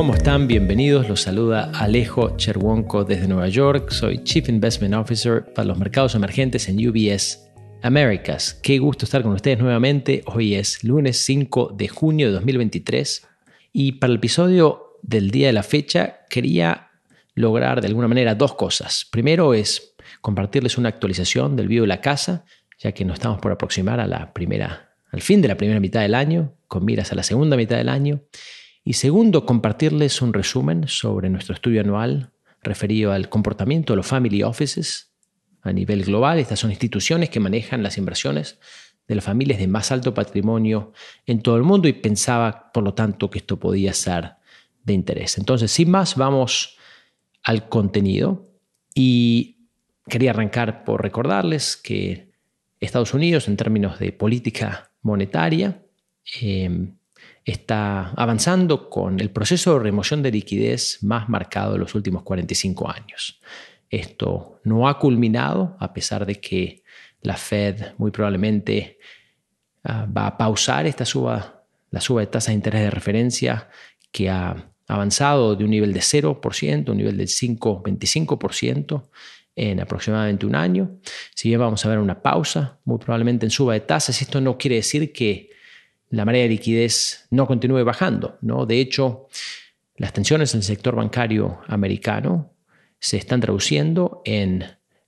¿Cómo están? Bienvenidos. Los saluda Alejo Cherwonko desde Nueva York. Soy Chief Investment Officer para los mercados emergentes en UBS Americas. Qué gusto estar con ustedes nuevamente. Hoy es lunes 5 de junio de 2023 y para el episodio del día de la fecha quería lograr de alguna manera dos cosas. Primero es compartirles una actualización del video de la casa, ya que nos estamos por aproximar a la primera, al fin de la primera mitad del año, con miras a la segunda mitad del año. Y segundo, compartirles un resumen sobre nuestro estudio anual referido al comportamiento de los family offices a nivel global. Estas son instituciones que manejan las inversiones de las familias de más alto patrimonio en todo el mundo y pensaba, por lo tanto, que esto podía ser de interés. Entonces, sin más, vamos al contenido y quería arrancar por recordarles que Estados Unidos, en términos de política monetaria, em, está avanzando con el proceso de remoción de liquidez más marcado de los últimos 45 años. Esto no ha culminado, a pesar de que la Fed muy probablemente ah, va a pausar esta suba, la suba de tasa de interés de referencia que ha avanzado de un nivel de 0%, un nivel del 5-25% en aproximadamente un año. Si bien vamos a ver una pausa, muy probablemente en suba de tasas, esto no quiere decir que la marea de liquidez no continúe bajando. ¿no? De hecho, las tensiones en el sector bancario americano se están traduciendo en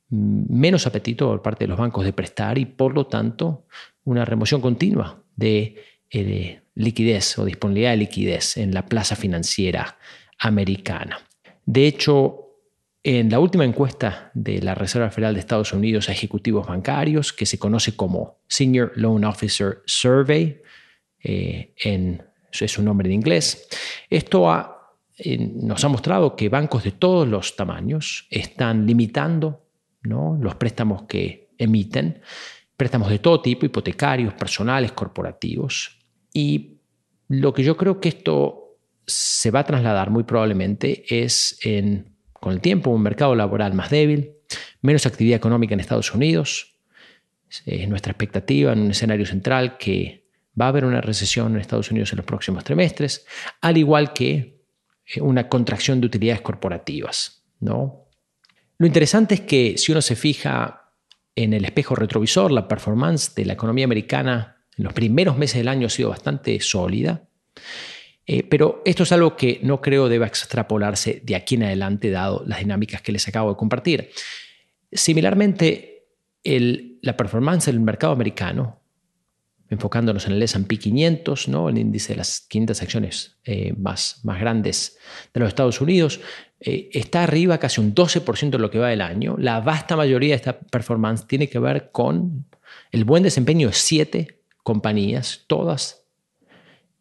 menos apetito por parte de los bancos de prestar y por lo tanto una remoción continua de, eh, liquidez o disponibilidad de liquidez en la plaza financiera americana. De hecho, en la última encuesta de la Reserva Federal de Estados Unidos a ejecutivos bancarios, que se conoce como Senior Loan Officer Survey, eh, en, es su nombre en inglés, esto ha nos ha mostrado que bancos de todos los tamaños están limitando los préstamos que emiten, préstamos de todo tipo, hipotecarios, personales, corporativos. Y lo que yo creo que esto se va a trasladar muy probablemente es en, con el tiempo, un mercado laboral más débil, menos actividad económica en Estados Unidos. Es nuestra expectativa en un escenario central que va a haber una recesión en Estados Unidos en los próximos trimestres, al igual que eh, una contracción de utilidades corporativas. ¿no? Lo interesante es que si uno se fija en el espejo retrovisor, la performance de la economía americana en los primeros meses del año ha sido bastante sólida, eh, pero esto es algo que no creo deba extrapolarse de aquí en adelante, dado las dinámicas que les acabo de compartir. Similarmente, la performance del mercado americano enfocándonos en el S&P 500, ¿no? el índice de las 500 acciones eh, más, más grandes de los Estados Unidos, eh, está arriba casi un 12% de lo que va del año. La vasta mayoría de esta performance tiene que ver con el buen desempeño de siete compañías, todas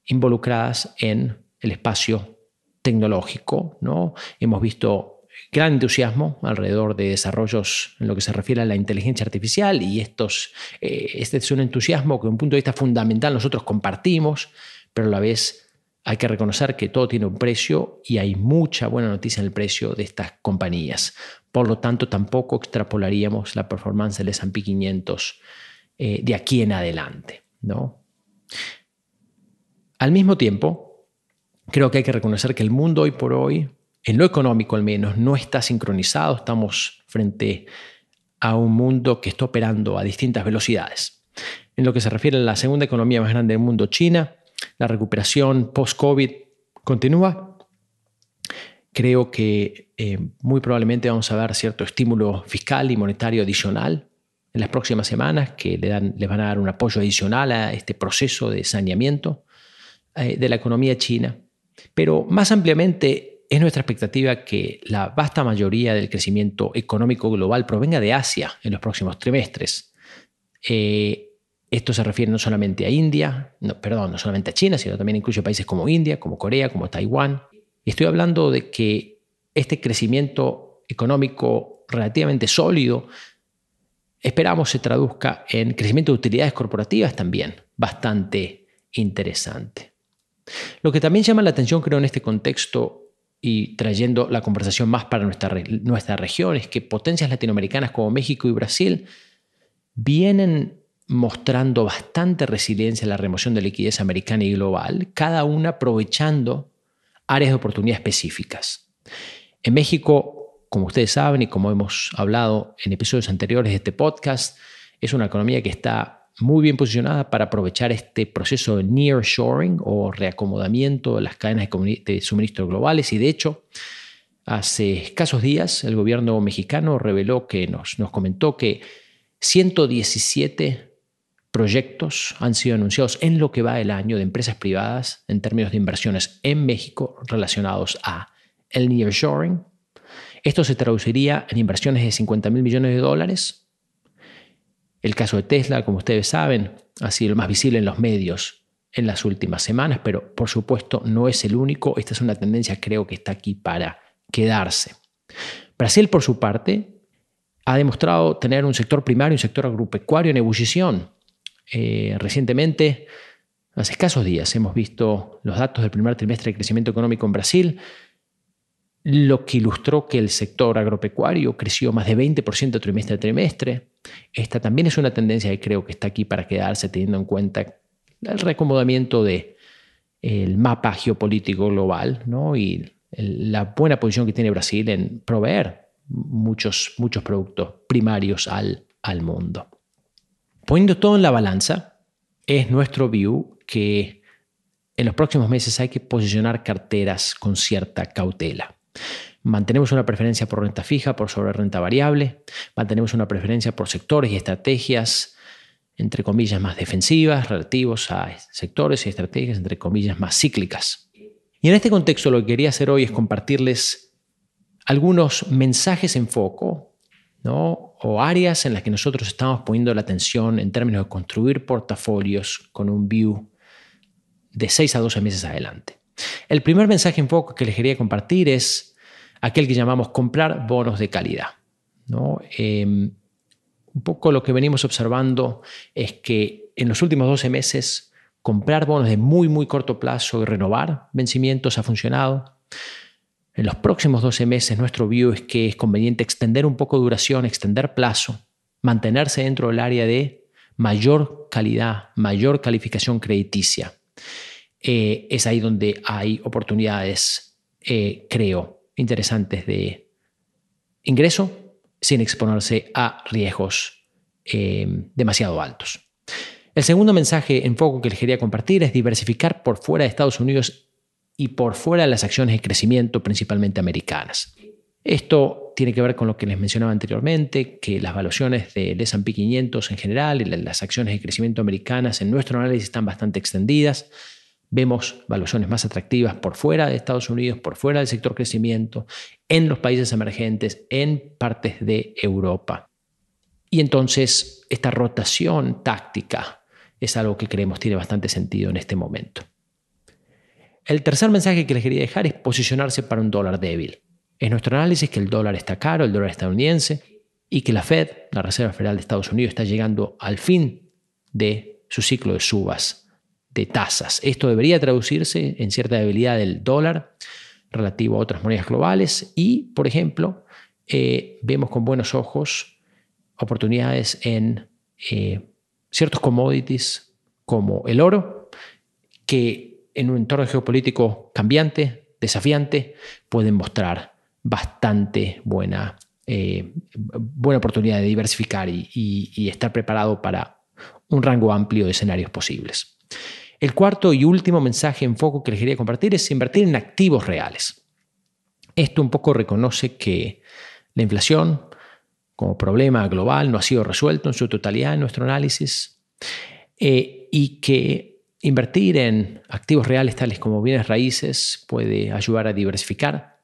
involucradas en el espacio tecnológico. ¿no? Hemos visto gran entusiasmo alrededor de desarrollos en lo que se refiere a la inteligencia artificial y estos, eh, este es un entusiasmo que, desde un punto de vista fundamental, nosotros compartimos, pero a la vez hay que reconocer que todo tiene un precio y hay mucha buena noticia en el precio de estas compañías. Por lo tanto, tampoco extrapolaríamos la performance del S&P 500 eh, de aquí en adelante. ¿no? Al mismo tiempo, creo que hay que reconocer que el mundo hoy por hoy en lo económico al menos, no está sincronizado. Estamos frente a un mundo que está operando a distintas velocidades. En lo que se refiere a la segunda economía más grande del mundo, China, la recuperación post-COVID continúa. Creo que eh, muy probablemente vamos a ver cierto estímulo fiscal y monetario adicional en las próximas semanas que le, dan, le van a dar un apoyo adicional a este proceso de saneamiento eh, de la economía china. Pero más ampliamente, es nuestra expectativa que la vasta mayoría del crecimiento económico global provenga de Asia en los próximos trimestres. Eh, esto se refiere no solamente a India, perdón, no solamente a China, sino también incluye países como India, como Corea, como Taiwán. Y estoy hablando de que este crecimiento económico relativamente sólido esperamos se traduzca en crecimiento de utilidades corporativas también, bastante interesante. Lo que también llama la atención, creo, en este contexto y trayendo la conversación más para nuestra, nuestra región, es que potencias latinoamericanas como México y Brasil vienen mostrando bastante resiliencia en la remoción de liquidez americana y global, cada una aprovechando áreas de oportunidad específicas. En México, como ustedes saben y como hemos hablado en episodios anteriores de este podcast, es una economía que está muy bien posicionada para aprovechar este proceso de nearshoring o reacomodamiento de las cadenas de suministro globales y de hecho hace escasos días el gobierno mexicano reveló que nos, nos comentó que 117 proyectos han sido anunciados en lo que va el año de empresas privadas en términos de inversiones en México relacionados a el nearshoring. Esto se traduciría en inversiones de 50 mil millones de dólares. El caso de Tesla, como ustedes saben, ha sido el más visible en los medios en las últimas semanas, pero por supuesto no es el único. Esta es una tendencia creo que está aquí para quedarse. Brasil, por su parte, ha demostrado tener un sector primario y un sector agropecuario en ebullición. Eh, recientemente, hace escasos días, hemos visto los datos del primer trimestre de crecimiento económico en Brasil, lo que ilustró que el sector agropecuario creció más de 20% trimestre a trimestre. Esta también es una tendencia que creo que está aquí para quedarse teniendo en cuenta el recomodamiento del el mapa geopolítico global ¿no? y la buena posición que tiene Brasil en proveer muchos, muchos productos primarios al, al mundo. Poniendo todo en la balanza, es nuestro view que en los próximos meses hay que posicionar carteras con cierta cautela. Mantenemos una preferencia por renta fija, por sobre renta variable, mantenemos una preferencia por sectores y estrategias, entre comillas, más defensivas, relativos a sectores y estrategias, entre comillas, más cíclicas. Y en este contexto lo que quería hacer hoy es compartirles algunos mensajes en foco o áreas en las que nosotros estamos poniendo la atención en términos de construir portafolios con un view de 6 a 12 meses adelante. El primer mensaje en foco que les quería compartir es aquel que llamamos comprar bonos de calidad. Em, un poco lo que venimos observando es que en los últimos 12 meses comprar bonos de muy, muy corto plazo y renovar vencimientos ha funcionado. En los próximos 12 meses nuestro view es que es conveniente extender un poco duración, extender plazo, mantenerse dentro del área de mayor calidad, mayor calificación crediticia. Eh, es ahí donde hay oportunidades, eh, creo, interesantes de ingreso sin exponerse a riesgos eh, demasiado altos. El segundo mensaje en foco que les quería compartir es diversificar por fuera de Estados Unidos y por fuera de las acciones de crecimiento principalmente americanas. Esto tiene que ver con lo que les mencionaba anteriormente, que las valuaciones del S&P 500 en general y las acciones de crecimiento americanas en nuestro análisis están bastante extendidas. Vemos valuaciones más atractivas por fuera de Estados Unidos, por fuera del sector crecimiento, en los países emergentes, en partes de Europa. Y entonces esta rotación táctica es algo que creemos tiene bastante sentido en este momento. El tercer mensaje que les quería dejar es posicionarse para un dólar débil. Es nuestro análisis que el dólar está caro, el dólar estadounidense, y que la Fed, la Reserva Federal de Estados Unidos, está llegando al fin de su ciclo de subas de tasas. Esto debería traducirse en cierta debilidad del dólar relativo a otras monedas globales y, por ejemplo, eh, vemos con buenos ojos oportunidades en eh, ciertos commodities como el oro, que en un entorno geopolítico cambiante, desafiante, pueden mostrar bastante buena, eh, buena oportunidad de diversificar y, estar preparado para un rango amplio de escenarios posibles. El cuarto y último mensaje en foco que les quería compartir es invertir en activos reales. Esto un poco reconoce que la inflación como problema global no ha sido resuelto en su totalidad en nuestro análisis eh, y que Invertir en activos reales tales como bienes raíces puede ayudar a diversificar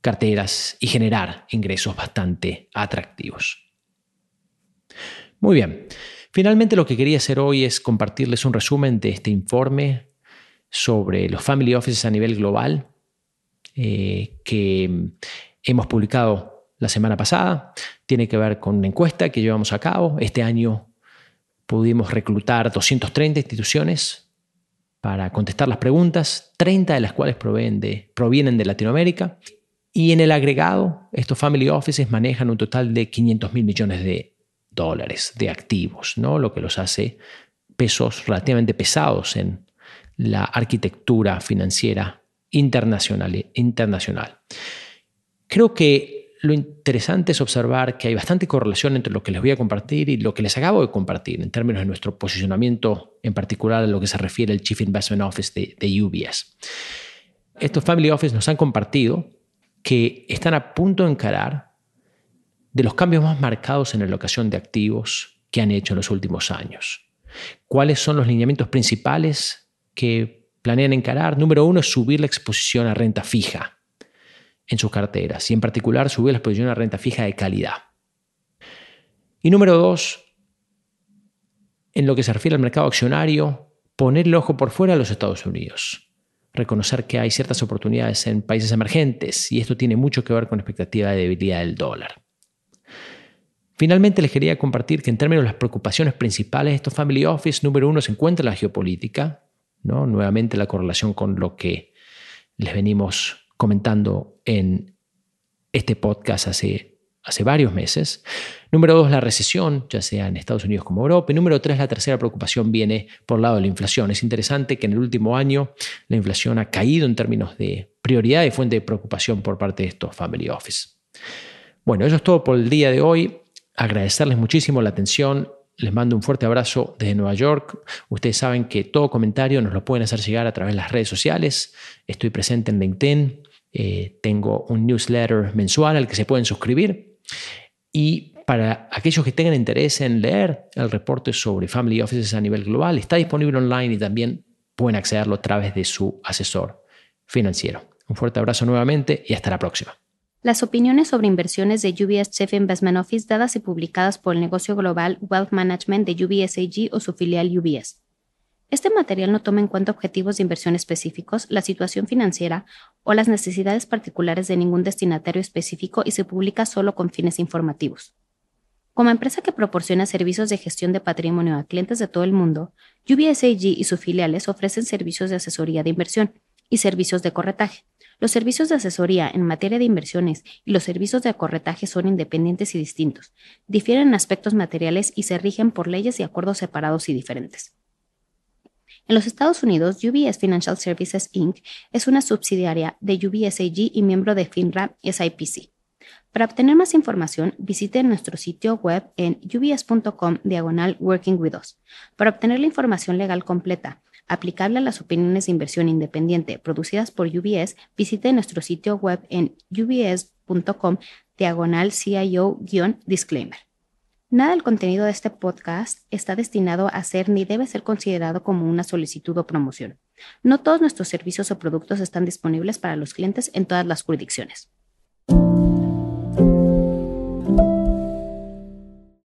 carteras y generar ingresos bastante atractivos. Muy bien, finalmente lo que quería hacer hoy es compartirles un resumen de este informe sobre los family offices a nivel global eh, que hemos publicado la semana pasada. Tiene que ver con una encuesta que llevamos a cabo. Este año pudimos reclutar 230 instituciones para contestar las preguntas, 30 de las cuales provienen de, Latinoamérica. Y en el agregado, estos family offices manejan un total de 500 mil millones de dólares de activos, ¿no? lo que los hace pesos relativamente pesados en la arquitectura financiera internacional. internacional. Creo que lo interesante es observar que hay bastante correlación entre lo que les voy a compartir y lo que les acabo de compartir en términos de nuestro posicionamiento, en particular a lo que se refiere al Chief Investment Office de, de UBS. Estos Family Office nos han compartido que están a punto de encarar de los cambios más marcados en la locación de activos que han hecho en los últimos años. ¿Cuáles son los lineamientos principales que planean encarar? Número uno es subir la exposición a renta fija en sus carteras y en particular subir la exposición a renta fija de calidad. Y número dos, en lo que se refiere al mercado accionario, poner el ojo por fuera de los Estados Unidos reconocer que hay ciertas oportunidades en países emergentes y esto tiene mucho que ver con la expectativa de debilidad del dólar. Finalmente les quería compartir que en términos de las preocupaciones principales de estos Family Office, número uno se encuentra la geopolítica, ¿no? nuevamente la correlación con lo que les venimos comentando en este podcast hace hace varios meses. Número dos, la recesión, ya sea en Estados Unidos como Europa. Y número tres, la tercera preocupación viene por el lado de la inflación. Es interesante que en el último año la inflación ha caído en términos de prioridad y fuente de preocupación por parte de estos Family Office. Bueno, eso es todo por el día de hoy. Agradecerles muchísimo la atención. Les mando un fuerte abrazo desde Nueva York. Ustedes saben que todo comentario nos lo pueden hacer llegar a través de las redes sociales. Estoy presente en LinkedIn. Eh, tengo un newsletter mensual al que se pueden suscribir. Y para aquellos que tengan interés en leer el reporte sobre Family Offices a nivel global, está disponible online y también pueden accederlo a través de su asesor financiero. Un fuerte abrazo nuevamente y hasta la próxima. Las opiniones sobre inversiones de UBS Chief Investment Office dadas y publicadas por el negocio global Wealth Management de UBS AG o su filial UBS. Este material no toma en cuenta objetivos de inversión específicos, la situación financiera o las necesidades particulares de ningún destinatario específico y se publica solo con fines informativos. Como empresa que proporciona servicios de gestión de patrimonio a clientes de todo el mundo, UBS AG y sus filiales ofrecen servicios de asesoría de inversión y servicios de corretaje. Los servicios de asesoría en materia de inversiones y los servicios de corretaje son independientes y distintos, difieren en aspectos materiales y se rigen por leyes y acuerdos separados y diferentes. En los Estados Unidos, UBS Financial Services Inc. es una subsidiaria de UBS AG y miembro de FINRA SIPC. Para obtener más información, visite nuestro sitio web en ubs.com diagonal Working with Us. Para obtener la información legal completa, aplicable a las opiniones de inversión independiente producidas por UBS, visite nuestro sitio web en ubs.com diagonal CIO-disclaimer. Nada del contenido de este podcast está destinado a ser ni debe ser considerado como una solicitud o promoción. No todos nuestros servicios o productos están disponibles para los clientes en todas las jurisdicciones.